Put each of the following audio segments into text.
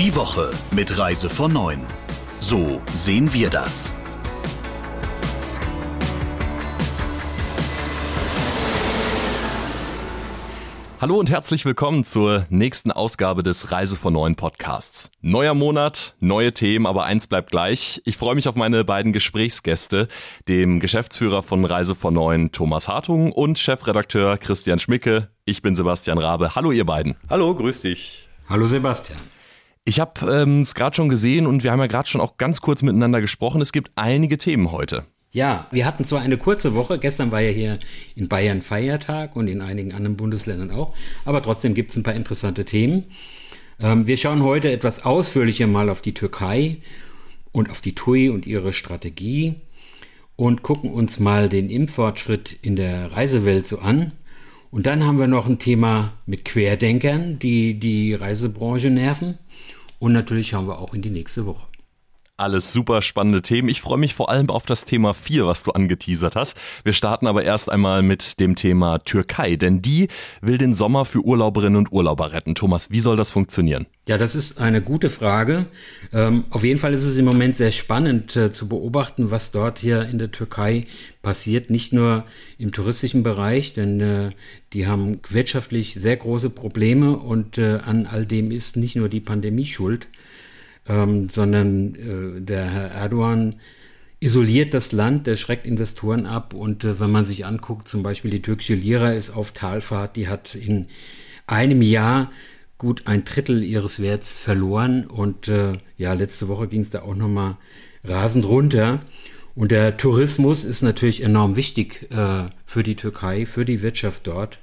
Die Woche mit Reise von 9. So sehen wir das. Hallo und herzlich willkommen zur nächsten Ausgabe des Reise von Neuen Podcasts. Neuer Monat, neue Themen, aber eins bleibt gleich. Ich freue mich auf meine beiden Gesprächsgäste, dem Geschäftsführer von Reise von Neuen Thomas Hartung und Chefredakteur Christian Schmicke. Ich bin Sebastian Rabe. Hallo ihr beiden. Hallo, grüß dich. Hallo Sebastian. Ich habe ähm, es gerade schon gesehen und wir haben ja gerade schon auch ganz kurz miteinander gesprochen. Es gibt einige Themen heute. Ja, wir hatten zwar eine kurze Woche, gestern war ja hier in Bayern Feiertag und in einigen anderen Bundesländern auch, aber trotzdem gibt es ein paar interessante Themen. Ähm, wir schauen heute etwas ausführlicher mal auf die Türkei und auf die TUI und ihre Strategie und gucken uns mal den Impffortschritt in der Reisewelt so an. Und dann haben wir noch ein Thema mit Querdenkern, die die Reisebranche nerven. Und natürlich schauen wir auch in die nächste Woche. Alles super spannende Themen. Ich freue mich vor allem auf das Thema 4, was du angeteasert hast. Wir starten aber erst einmal mit dem Thema Türkei, denn die will den Sommer für Urlauberinnen und Urlauber retten. Thomas, wie soll das funktionieren? Ja, das ist eine gute Frage. Ähm, auf jeden Fall ist es im Moment sehr spannend äh, zu beobachten, was dort hier in der Türkei passiert. Nicht nur im touristischen Bereich, denn äh, die haben wirtschaftlich sehr große Probleme und äh, an all dem ist nicht nur die Pandemie schuld ähm, sondern äh, der Herr Erdogan isoliert das Land, der schreckt Investoren ab und äh, wenn man sich anguckt, zum Beispiel die türkische Lira ist auf Talfahrt, die hat in einem Jahr gut ein Drittel ihres Werts verloren und äh, ja, letzte Woche ging es da auch nochmal rasend runter. Und der Tourismus ist natürlich enorm wichtig äh, für die Türkei, für die Wirtschaft dort.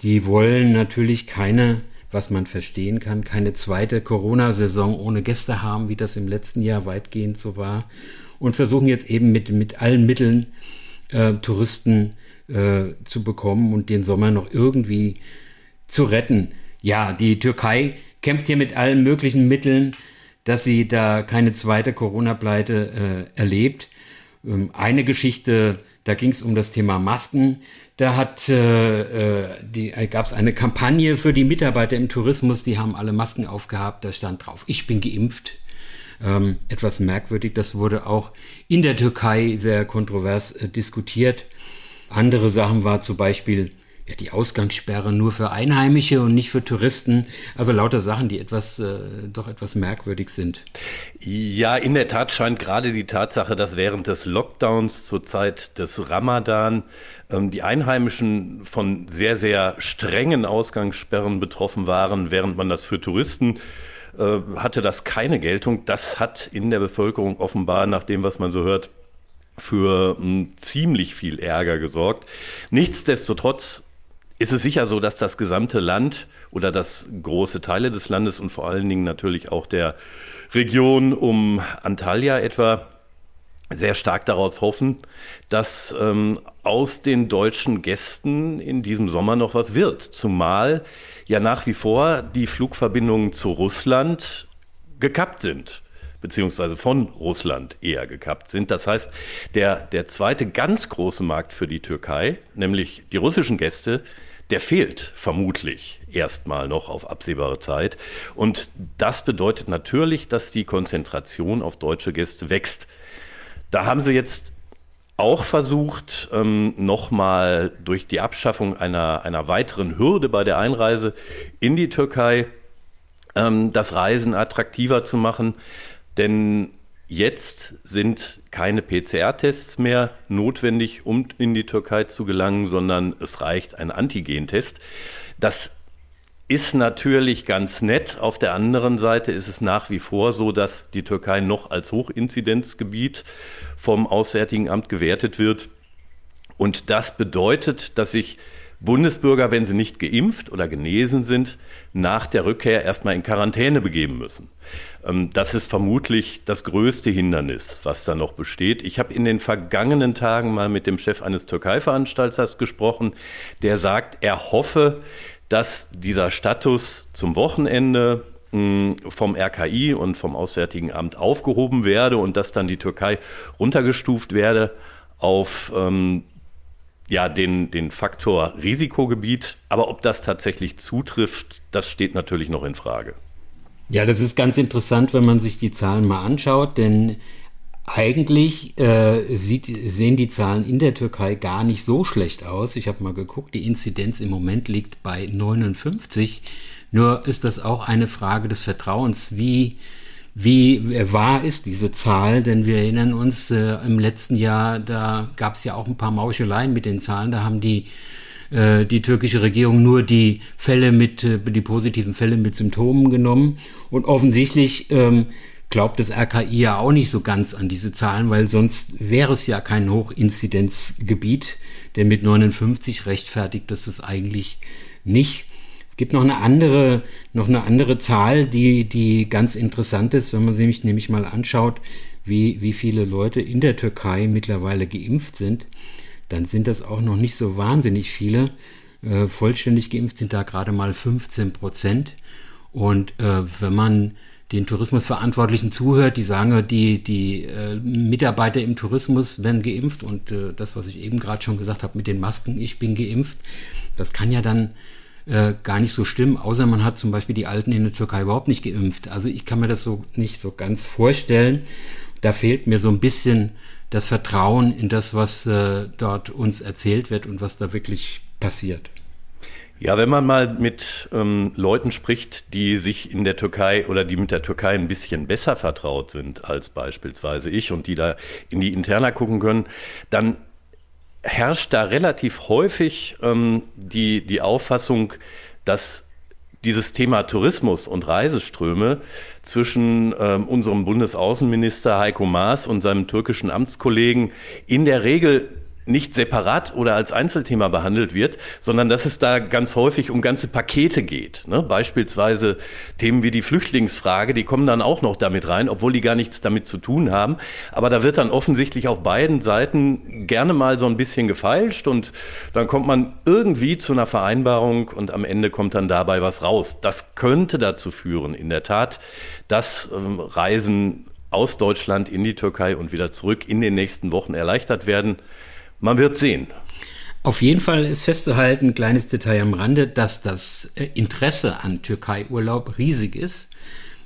Die wollen natürlich keine was man verstehen kann, keine zweite Corona-Saison ohne Gäste haben, wie das im letzten Jahr weitgehend so war. Und versuchen jetzt eben mit, mit allen Mitteln äh, Touristen äh, zu bekommen und den Sommer noch irgendwie zu retten. Ja, die Türkei kämpft hier mit allen möglichen Mitteln, dass sie da keine zweite Corona-Pleite äh, erlebt. Ähm, eine Geschichte, da ging es um das Thema Masken. Da hat äh, äh die äh, gab es eine Kampagne für die Mitarbeiter im Tourismus, die haben alle Masken aufgehabt. Da stand drauf: Ich bin geimpft. Ähm, etwas merkwürdig. Das wurde auch in der Türkei sehr kontrovers äh, diskutiert. Andere Sachen war zum Beispiel ja, die Ausgangssperre nur für Einheimische und nicht für Touristen. Also lauter Sachen, die etwas, äh, doch etwas merkwürdig sind. Ja, in der Tat scheint gerade die Tatsache, dass während des Lockdowns zur Zeit des Ramadan ähm, die Einheimischen von sehr, sehr strengen Ausgangssperren betroffen waren, während man das für Touristen äh, hatte das keine Geltung. Das hat in der Bevölkerung offenbar, nach dem, was man so hört, für hm, ziemlich viel Ärger gesorgt. Nichtsdestotrotz ist es sicher so, dass das gesamte Land oder dass große Teile des Landes und vor allen Dingen natürlich auch der Region um Antalya etwa sehr stark daraus hoffen, dass ähm, aus den deutschen Gästen in diesem Sommer noch was wird. Zumal ja nach wie vor die Flugverbindungen zu Russland gekappt sind beziehungsweise von Russland eher gekappt sind. Das heißt, der, der zweite ganz große Markt für die Türkei, nämlich die russischen Gäste, der fehlt vermutlich erstmal noch auf absehbare Zeit. Und das bedeutet natürlich, dass die Konzentration auf deutsche Gäste wächst. Da haben sie jetzt auch versucht, ähm, nochmal durch die Abschaffung einer, einer weiteren Hürde bei der Einreise in die Türkei ähm, das Reisen attraktiver zu machen. Denn jetzt sind keine PCR-Tests mehr notwendig, um in die Türkei zu gelangen, sondern es reicht ein Antigentest. Das ist natürlich ganz nett. Auf der anderen Seite ist es nach wie vor so, dass die Türkei noch als Hochinzidenzgebiet vom Auswärtigen Amt gewertet wird. Und das bedeutet, dass sich Bundesbürger, wenn sie nicht geimpft oder genesen sind, nach der Rückkehr erstmal in Quarantäne begeben müssen. Ähm, das ist vermutlich das größte Hindernis, was da noch besteht. Ich habe in den vergangenen Tagen mal mit dem Chef eines Türkei-Veranstalters gesprochen, der sagt, er hoffe, dass dieser Status zum Wochenende vom RKI und vom Auswärtigen Amt aufgehoben werde und dass dann die Türkei runtergestuft werde auf ähm, ja, den, den Faktor Risikogebiet. Aber ob das tatsächlich zutrifft, das steht natürlich noch in Frage. Ja, das ist ganz interessant, wenn man sich die Zahlen mal anschaut, denn eigentlich äh, sieht, sehen die Zahlen in der Türkei gar nicht so schlecht aus. Ich habe mal geguckt, die Inzidenz im Moment liegt bei 59. Nur ist das auch eine Frage des Vertrauens. Wie, wie wahr ist diese Zahl? Denn wir erinnern uns, äh, im letzten Jahr, da gab es ja auch ein paar Mauscheleien mit den Zahlen. Da haben die äh, die türkische Regierung nur die Fälle mit, äh, die positiven Fälle mit Symptomen genommen. Und offensichtlich ähm, glaubt das RKI ja auch nicht so ganz an diese Zahlen, weil sonst wäre es ja kein Hochinzidenzgebiet, denn mit 59 rechtfertigt das das eigentlich nicht. Es gibt noch eine andere, noch eine andere Zahl, die, die ganz interessant ist, wenn man sich nämlich mal anschaut, wie, wie viele Leute in der Türkei mittlerweile geimpft sind, dann sind das auch noch nicht so wahnsinnig viele. Äh, vollständig geimpft sind da gerade mal 15 Prozent. Und äh, wenn man den Tourismusverantwortlichen zuhört, die sagen, die, die äh, Mitarbeiter im Tourismus werden geimpft und äh, das, was ich eben gerade schon gesagt habe mit den Masken, ich bin geimpft, das kann ja dann äh, gar nicht so stimmen, außer man hat zum Beispiel die Alten in der Türkei überhaupt nicht geimpft. Also ich kann mir das so nicht so ganz vorstellen. Da fehlt mir so ein bisschen das Vertrauen in das, was äh, dort uns erzählt wird und was da wirklich passiert. Ja, wenn man mal mit ähm, Leuten spricht, die sich in der Türkei oder die mit der Türkei ein bisschen besser vertraut sind als beispielsweise ich und die da in die Interna gucken können, dann herrscht da relativ häufig ähm, die, die Auffassung, dass dieses Thema Tourismus und Reiseströme zwischen ähm, unserem Bundesaußenminister Heiko Maas und seinem türkischen Amtskollegen in der Regel nicht separat oder als Einzelthema behandelt wird, sondern dass es da ganz häufig um ganze Pakete geht. Ne? Beispielsweise Themen wie die Flüchtlingsfrage, die kommen dann auch noch damit rein, obwohl die gar nichts damit zu tun haben. Aber da wird dann offensichtlich auf beiden Seiten gerne mal so ein bisschen gefeilscht und dann kommt man irgendwie zu einer Vereinbarung und am Ende kommt dann dabei was raus. Das könnte dazu führen, in der Tat, dass ähm, Reisen aus Deutschland in die Türkei und wieder zurück in den nächsten Wochen erleichtert werden. Man wird sehen. Auf jeden Fall ist festzuhalten, kleines Detail am Rande, dass das äh, Interesse an Türkei-Urlaub riesig ist.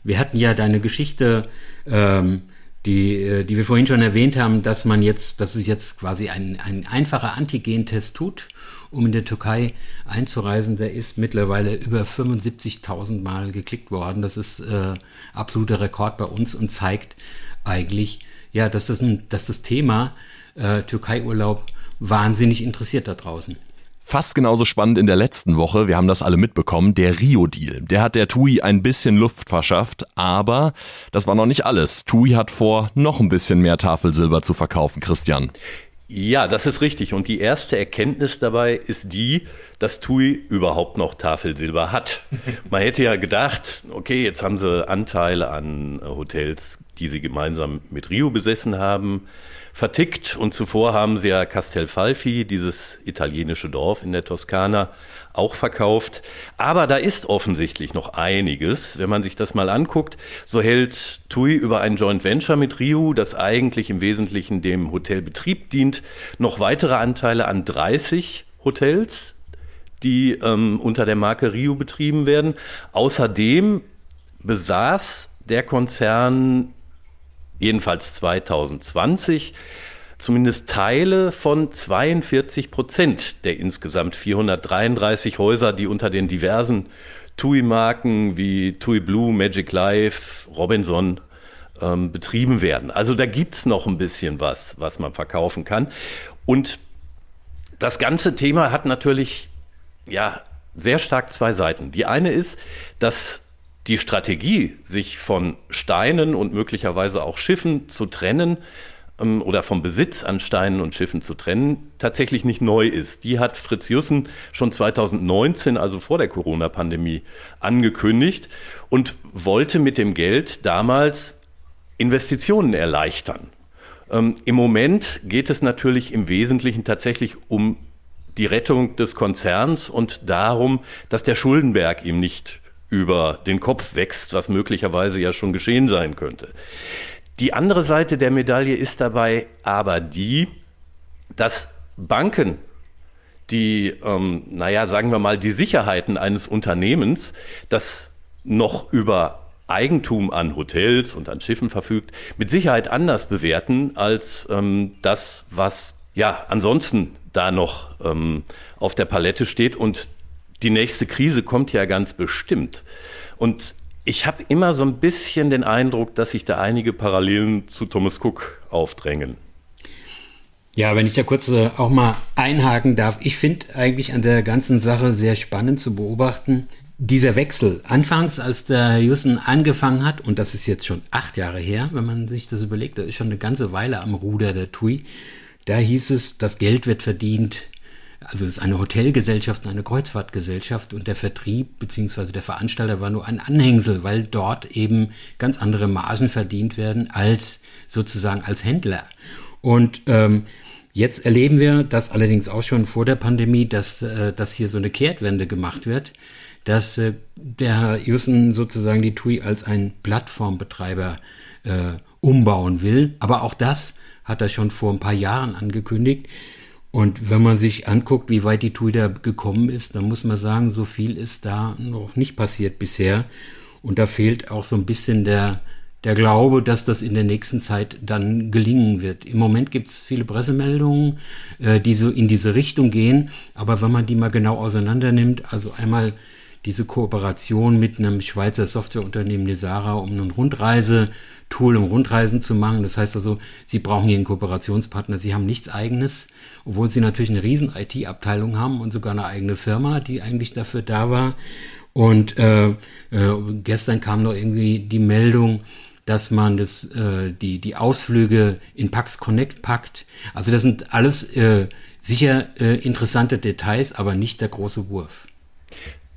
Wir hatten ja deine Geschichte, ähm, die, äh, die wir vorhin schon erwähnt haben, dass man jetzt, dass es jetzt quasi ein, ein einfacher Antigentest tut, um in der Türkei einzureisen. Der ist mittlerweile über 75.000 Mal geklickt worden. Das ist äh, absoluter Rekord bei uns und zeigt eigentlich, ja, dass das, ein, dass das Thema äh, Türkei-Urlaub wahnsinnig interessiert da draußen. Fast genauso spannend in der letzten Woche, wir haben das alle mitbekommen, der Rio-Deal. Der hat der TUI ein bisschen Luft verschafft, aber das war noch nicht alles. TUI hat vor, noch ein bisschen mehr Tafelsilber zu verkaufen, Christian. Ja, das ist richtig. Und die erste Erkenntnis dabei ist die, dass TUI überhaupt noch Tafelsilber hat. Man hätte ja gedacht, okay, jetzt haben sie Anteile an Hotels, die sie gemeinsam mit Rio besessen haben vertickt und zuvor haben sie ja Castelfalfi, dieses italienische Dorf in der Toskana, auch verkauft. Aber da ist offensichtlich noch einiges. Wenn man sich das mal anguckt, so hält TUI über ein Joint Venture mit Rio, das eigentlich im Wesentlichen dem Hotelbetrieb dient, noch weitere Anteile an 30 Hotels, die ähm, unter der Marke Rio betrieben werden. Außerdem besaß der Konzern jedenfalls 2020, zumindest Teile von 42 Prozent der insgesamt 433 Häuser, die unter den diversen TUI-Marken wie TUI Blue, Magic Life, Robinson ähm, betrieben werden. Also da gibt's noch ein bisschen was, was man verkaufen kann. Und das ganze Thema hat natürlich ja sehr stark zwei Seiten. Die eine ist, dass die Strategie, sich von Steinen und möglicherweise auch Schiffen zu trennen ähm, oder vom Besitz an Steinen und Schiffen zu trennen, tatsächlich nicht neu ist. Die hat Fritz Jussen schon 2019, also vor der Corona-Pandemie, angekündigt und wollte mit dem Geld damals Investitionen erleichtern. Ähm, Im Moment geht es natürlich im Wesentlichen tatsächlich um die Rettung des Konzerns und darum, dass der Schuldenberg ihm nicht über den Kopf wächst, was möglicherweise ja schon geschehen sein könnte. Die andere Seite der Medaille ist dabei aber die, dass Banken, die, ähm, naja, sagen wir mal, die Sicherheiten eines Unternehmens, das noch über Eigentum an Hotels und an Schiffen verfügt, mit Sicherheit anders bewerten als ähm, das, was ja ansonsten da noch ähm, auf der Palette steht. Und die nächste Krise kommt ja ganz bestimmt. Und ich habe immer so ein bisschen den Eindruck, dass sich da einige Parallelen zu Thomas Cook aufdrängen. Ja, wenn ich da kurz äh, auch mal einhaken darf. Ich finde eigentlich an der ganzen Sache sehr spannend zu beobachten, dieser Wechsel, anfangs, als der Jussen angefangen hat, und das ist jetzt schon acht Jahre her, wenn man sich das überlegt, da ist schon eine ganze Weile am Ruder der TUI, da hieß es, das Geld wird verdient, also es ist eine Hotelgesellschaft, eine Kreuzfahrtgesellschaft und der Vertrieb bzw. der Veranstalter war nur ein Anhängsel, weil dort eben ganz andere Margen verdient werden als sozusagen als Händler. Und ähm, jetzt erleben wir, das allerdings auch schon vor der Pandemie, dass, äh, dass hier so eine Kehrtwende gemacht wird dass äh, der Herr Jussen sozusagen die TUI als ein Plattformbetreiber äh, umbauen will. Aber auch das hat er schon vor ein paar Jahren angekündigt. Und wenn man sich anguckt, wie weit die TUI da gekommen ist, dann muss man sagen, so viel ist da noch nicht passiert bisher. Und da fehlt auch so ein bisschen der, der Glaube, dass das in der nächsten Zeit dann gelingen wird. Im Moment gibt es viele Pressemeldungen, äh, die so in diese Richtung gehen. Aber wenn man die mal genau auseinander nimmt, also einmal diese Kooperation mit einem Schweizer Softwareunternehmen Nesara, um ein Rundreise-Tool, um Rundreisen zu machen. Das heißt also, sie brauchen hier einen Kooperationspartner. Sie haben nichts eigenes, obwohl sie natürlich eine riesen IT-Abteilung haben und sogar eine eigene Firma, die eigentlich dafür da war. Und äh, äh, gestern kam noch irgendwie die Meldung, dass man das, äh, die, die Ausflüge in Pax Connect packt. Also das sind alles äh, sicher äh, interessante Details, aber nicht der große Wurf.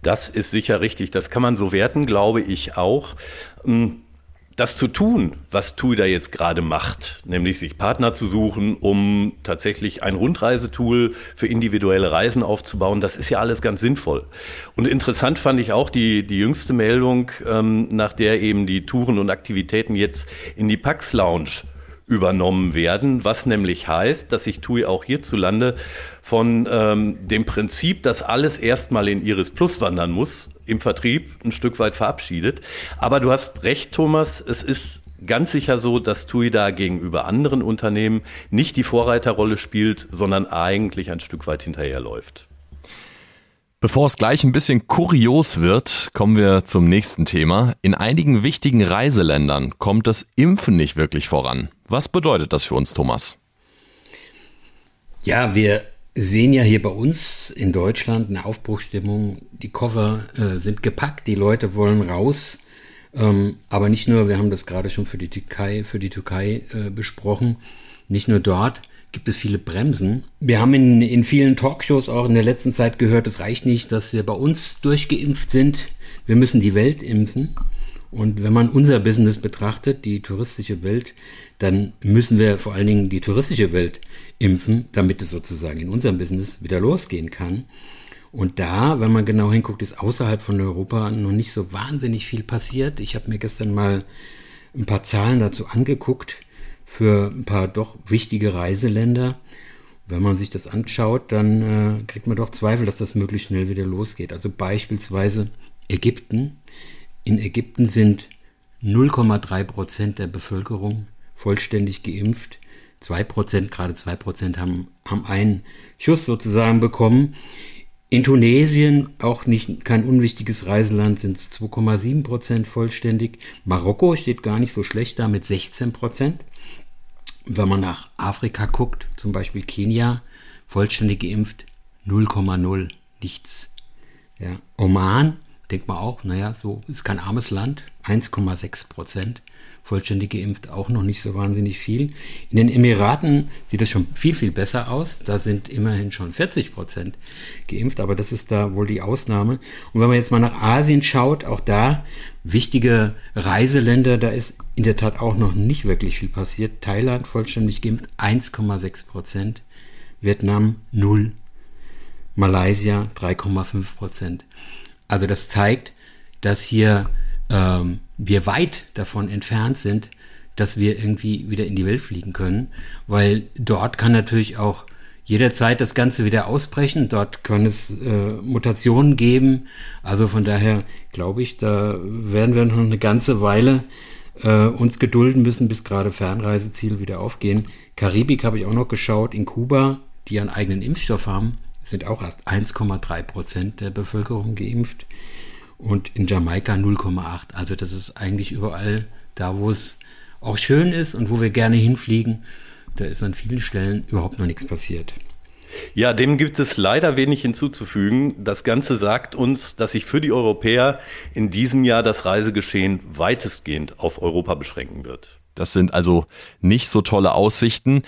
Das ist sicher richtig. Das kann man so werten, glaube ich auch. Hm, das zu tun, was TUI da jetzt gerade macht, nämlich sich Partner zu suchen, um tatsächlich ein Rundreisetool für individuelle Reisen aufzubauen, das ist ja alles ganz sinnvoll. Und interessant fand ich auch die, die jüngste Meldung, ähm, nach der eben die Touren und Aktivitäten jetzt in die Pax Lounge übernommen werden, was nämlich heißt, dass sich TUI auch hierzulande von ähm, dem Prinzip, dass alles erstmal in Iris Plus wandern muss, im Vertrieb ein Stück weit verabschiedet. Aber du hast recht, Thomas, es ist ganz sicher so, dass TUI da gegenüber anderen Unternehmen nicht die Vorreiterrolle spielt, sondern eigentlich ein Stück weit hinterherläuft. Bevor es gleich ein bisschen kurios wird, kommen wir zum nächsten Thema. In einigen wichtigen Reiseländern kommt das Impfen nicht wirklich voran. Was bedeutet das für uns, Thomas? Ja, wir sehen ja hier bei uns in Deutschland eine Aufbruchstimmung. Die Koffer äh, sind gepackt, die Leute wollen raus. Ähm, aber nicht nur, wir haben das gerade schon für die Türkei, für die Türkei äh, besprochen. Nicht nur dort gibt es viele Bremsen. Wir haben in, in vielen Talkshows auch in der letzten Zeit gehört, es reicht nicht, dass wir bei uns durchgeimpft sind. Wir müssen die Welt impfen. Und wenn man unser Business betrachtet, die touristische Welt, dann müssen wir vor allen Dingen die touristische Welt impfen, damit es sozusagen in unserem Business wieder losgehen kann. Und da, wenn man genau hinguckt, ist außerhalb von Europa noch nicht so wahnsinnig viel passiert. Ich habe mir gestern mal ein paar Zahlen dazu angeguckt für ein paar doch wichtige Reiseländer. Wenn man sich das anschaut, dann äh, kriegt man doch Zweifel, dass das möglichst schnell wieder losgeht. Also beispielsweise Ägypten. In Ägypten sind 0,3 Prozent der Bevölkerung vollständig geimpft. 2 Prozent, gerade 2 Prozent haben, haben einen Schuss sozusagen bekommen. In Tunesien, auch nicht kein unwichtiges Reiseland, sind es 2,7 Prozent vollständig. Marokko steht gar nicht so schlecht da mit 16 Prozent. Wenn man nach Afrika guckt, zum Beispiel Kenia, vollständig geimpft, 0,0, nichts. Ja, Oman, denkt man auch, naja, so ist kein armes Land, 1,6 Prozent vollständig geimpft auch noch nicht so wahnsinnig viel. In den Emiraten sieht es schon viel, viel besser aus. Da sind immerhin schon 40 Prozent geimpft, aber das ist da wohl die Ausnahme. Und wenn man jetzt mal nach Asien schaut, auch da wichtige Reiseländer, da ist in der Tat auch noch nicht wirklich viel passiert. Thailand vollständig geimpft, 1,6 Prozent. Vietnam 0. Malaysia 3,5 Prozent. Also das zeigt, dass hier ähm, wir weit davon entfernt sind, dass wir irgendwie wieder in die Welt fliegen können, weil dort kann natürlich auch jederzeit das Ganze wieder ausbrechen. Dort können es äh, Mutationen geben. Also von daher glaube ich, da werden wir noch eine ganze Weile äh, uns gedulden müssen, bis gerade Fernreiseziele wieder aufgehen. Karibik habe ich auch noch geschaut. In Kuba, die einen eigenen Impfstoff haben, sind auch erst 1,3 Prozent der Bevölkerung geimpft. Und in Jamaika 0,8. Also das ist eigentlich überall da, wo es auch schön ist und wo wir gerne hinfliegen. Da ist an vielen Stellen überhaupt noch nichts passiert. Ja, dem gibt es leider wenig hinzuzufügen. Das Ganze sagt uns, dass sich für die Europäer in diesem Jahr das Reisegeschehen weitestgehend auf Europa beschränken wird. Das sind also nicht so tolle Aussichten.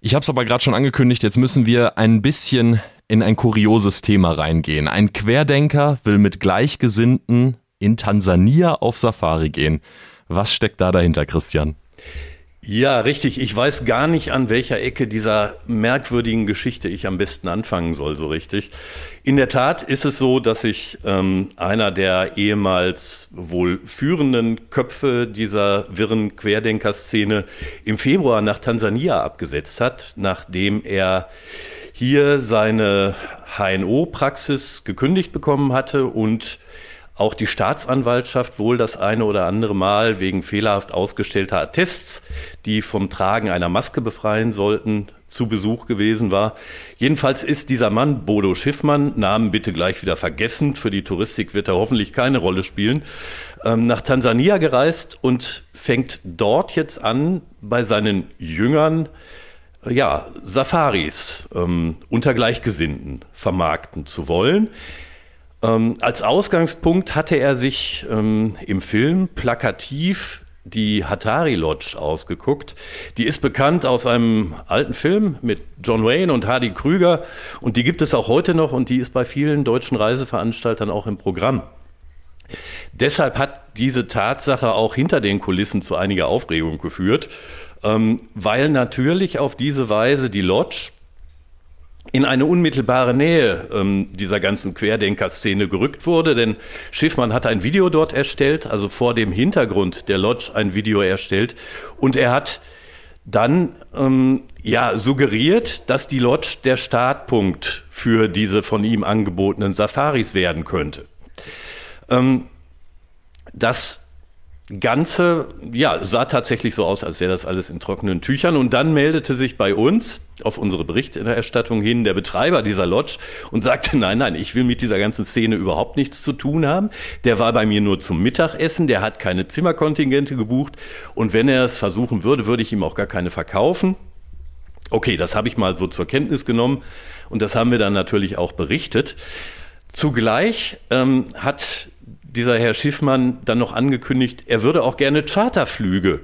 Ich habe es aber gerade schon angekündigt, jetzt müssen wir ein bisschen in ein kurioses Thema reingehen. Ein Querdenker will mit Gleichgesinnten in Tansania auf Safari gehen. Was steckt da dahinter, Christian? Ja, richtig. Ich weiß gar nicht, an welcher Ecke dieser merkwürdigen Geschichte ich am besten anfangen soll, so richtig. In der Tat ist es so, dass sich ähm, einer der ehemals wohl führenden Köpfe dieser wirren Querdenker-Szene im Februar nach Tansania abgesetzt hat, nachdem er hier seine HNO-Praxis gekündigt bekommen hatte und auch die Staatsanwaltschaft wohl das eine oder andere Mal wegen fehlerhaft ausgestellter Attests, die vom Tragen einer Maske befreien sollten, zu Besuch gewesen war. Jedenfalls ist dieser Mann, Bodo Schiffmann, Namen bitte gleich wieder vergessen, für die Touristik wird er hoffentlich keine Rolle spielen, ähm, nach Tansania gereist und fängt dort jetzt an, bei seinen Jüngern ja, Safaris ähm, unter Gleichgesinnten vermarkten zu wollen. Ähm, als Ausgangspunkt hatte er sich ähm, im Film plakativ die Hatari Lodge ausgeguckt. Die ist bekannt aus einem alten Film mit John Wayne und Hardy Krüger und die gibt es auch heute noch und die ist bei vielen deutschen Reiseveranstaltern auch im Programm. Deshalb hat diese Tatsache auch hinter den Kulissen zu einiger Aufregung geführt, ähm, weil natürlich auf diese Weise die Lodge in eine unmittelbare Nähe ähm, dieser ganzen Querdenker-Szene gerückt wurde, denn Schiffmann hat ein Video dort erstellt, also vor dem Hintergrund der Lodge ein Video erstellt und er hat dann ähm, ja suggeriert, dass die Lodge der Startpunkt für diese von ihm angebotenen Safaris werden könnte. Ähm, das Ganze, ja, sah tatsächlich so aus, als wäre das alles in trockenen Tüchern. Und dann meldete sich bei uns auf unsere Berichterstattung hin der Betreiber dieser Lodge und sagte, nein, nein, ich will mit dieser ganzen Szene überhaupt nichts zu tun haben. Der war bei mir nur zum Mittagessen, der hat keine Zimmerkontingente gebucht. Und wenn er es versuchen würde, würde ich ihm auch gar keine verkaufen. Okay, das habe ich mal so zur Kenntnis genommen und das haben wir dann natürlich auch berichtet. Zugleich ähm, hat dieser Herr Schiffmann dann noch angekündigt, er würde auch gerne Charterflüge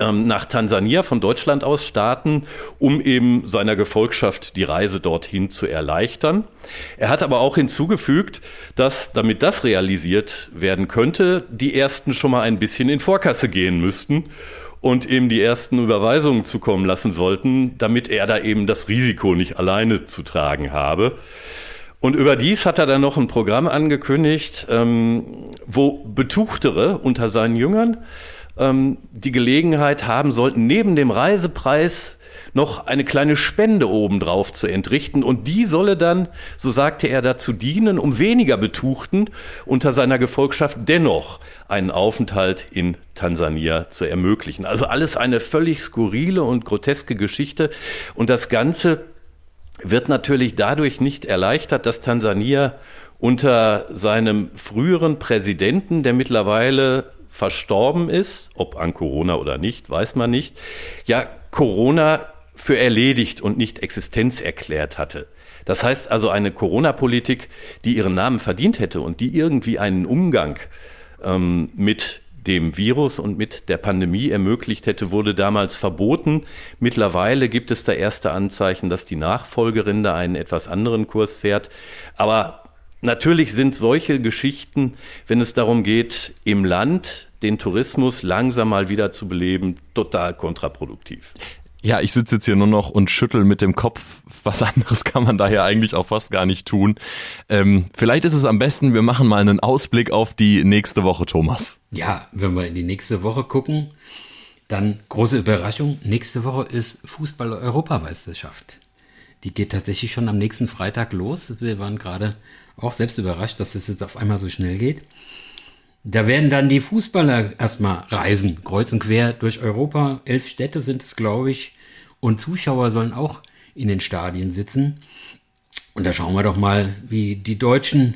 ähm, nach Tansania von Deutschland aus starten, um eben seiner Gefolgschaft die Reise dorthin zu erleichtern. Er hat aber auch hinzugefügt, dass, damit das realisiert werden könnte, die ersten schon mal ein bisschen in Vorkasse gehen müssten und eben die ersten Überweisungen zukommen lassen sollten, damit er da eben das Risiko nicht alleine zu tragen habe. Und überdies hat er dann noch ein Programm angekündigt, ähm, wo Betuchtere unter seinen Jüngern ähm, die Gelegenheit haben sollten, neben dem Reisepreis noch eine kleine Spende obendrauf zu entrichten. Und die solle dann, so sagte er, dazu dienen, um weniger Betuchten unter seiner Gefolgschaft dennoch einen Aufenthalt in Tansania zu ermöglichen. Also alles eine völlig skurrile und groteske Geschichte. Und das Ganze wird natürlich dadurch nicht erleichtert, dass Tansania unter seinem früheren Präsidenten, der mittlerweile verstorben ist, ob an Corona oder nicht, weiß man nicht, ja Corona für erledigt und nicht Existenz erklärt hatte. Das heißt also eine Corona-Politik, die ihren Namen verdient hätte und die irgendwie einen Umgang ähm, mit dem Virus und mit der Pandemie ermöglicht hätte, wurde damals verboten. Mittlerweile gibt es da erste Anzeichen, dass die Nachfolgerin da einen etwas anderen Kurs fährt. Aber natürlich sind solche Geschichten, wenn es darum geht, im Land den Tourismus langsam mal wieder zu beleben, total kontraproduktiv. Ja, ich sitze jetzt hier nur noch und schüttel mit dem Kopf. Was anderes kann man daher eigentlich auch fast gar nicht tun. Ähm, vielleicht ist es am besten, wir machen mal einen Ausblick auf die nächste Woche, Thomas. Ja, wenn wir in die nächste Woche gucken, dann große Überraschung. Nächste Woche ist Fußball-Europameisterschaft. Die geht tatsächlich schon am nächsten Freitag los. Wir waren gerade auch selbst überrascht, dass es jetzt auf einmal so schnell geht. Da werden dann die Fußballer erstmal reisen, kreuz und quer durch Europa. Elf Städte sind es, glaube ich. Und Zuschauer sollen auch in den Stadien sitzen. Und da schauen wir doch mal, wie die Deutschen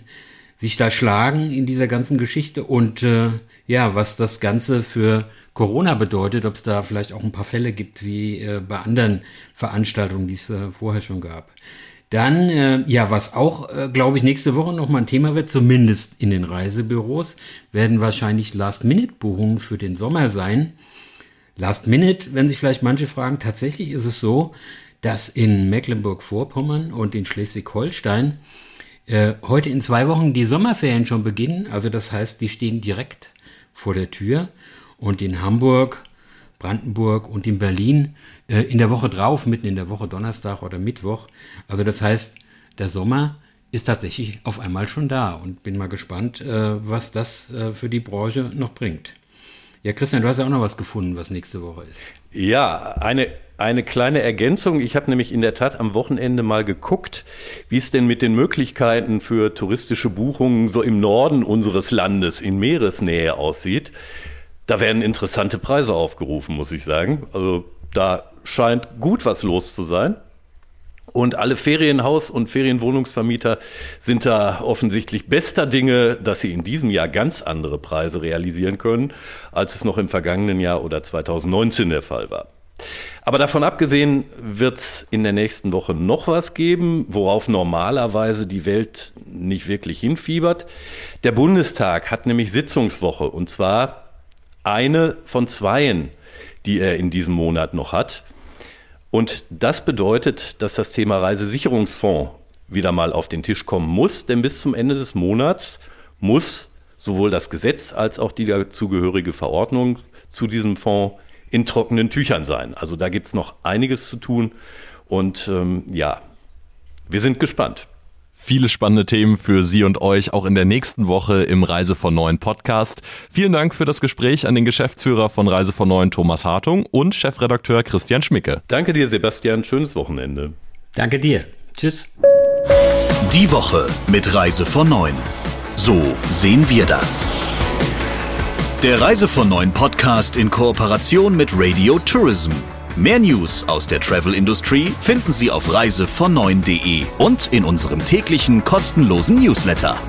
sich da schlagen in dieser ganzen Geschichte und äh, ja, was das Ganze für Corona bedeutet, ob es da vielleicht auch ein paar Fälle gibt, wie äh, bei anderen Veranstaltungen, die es äh, vorher schon gab. Dann, äh, ja, was auch, äh, glaube ich, nächste Woche nochmal ein Thema wird, zumindest in den Reisebüros, werden wahrscheinlich Last-Minute-Buchungen für den Sommer sein. Last-Minute, wenn sich vielleicht manche fragen, tatsächlich ist es so, dass in Mecklenburg-Vorpommern und in Schleswig-Holstein äh, heute in zwei Wochen die Sommerferien schon beginnen. Also das heißt, die stehen direkt vor der Tür. Und in Hamburg, Brandenburg und in Berlin äh, in der Woche drauf, mitten in der Woche, Donnerstag oder Mittwoch. Also das heißt, der Sommer ist tatsächlich auf einmal schon da und bin mal gespannt, äh, was das äh, für die Branche noch bringt. Ja, Christian, du hast ja auch noch was gefunden, was nächste Woche ist. Ja, eine eine kleine Ergänzung. Ich habe nämlich in der Tat am Wochenende mal geguckt, wie es denn mit den Möglichkeiten für touristische Buchungen so im Norden unseres Landes in Meeresnähe aussieht. Da werden interessante Preise aufgerufen, muss ich sagen. Also da scheint gut was los zu sein. Und alle Ferienhaus- und Ferienwohnungsvermieter sind da offensichtlich bester Dinge, dass sie in diesem Jahr ganz andere Preise realisieren können, als es noch im vergangenen Jahr oder 2019 der Fall war. Aber davon abgesehen wird es in der nächsten Woche noch was geben, worauf normalerweise die Welt nicht wirklich hinfiebert. Der Bundestag hat nämlich Sitzungswoche und zwar eine von zweien, die er in diesem Monat noch hat. Und das bedeutet, dass das Thema Reisesicherungsfonds wieder mal auf den Tisch kommen muss, denn bis zum Ende des Monats muss sowohl das Gesetz als auch die dazugehörige Verordnung zu diesem Fonds in trockenen Tüchern sein. Also da gibt es noch einiges zu tun und ähm, ja, wir sind gespannt. Viele spannende Themen für Sie und euch auch in der nächsten Woche im Reise von Neuen Podcast. Vielen Dank für das Gespräch an den Geschäftsführer von Reise von Neuen Thomas Hartung und Chefredakteur Christian Schmicke. Danke dir, Sebastian. Schönes Wochenende. Danke dir. Tschüss. Die Woche mit Reise von Neuen. So sehen wir das. Der Reise von neuen Podcast in Kooperation mit Radio Tourism. Mehr News aus der Travel-Industrie finden Sie auf reisevon und in unserem täglichen kostenlosen Newsletter.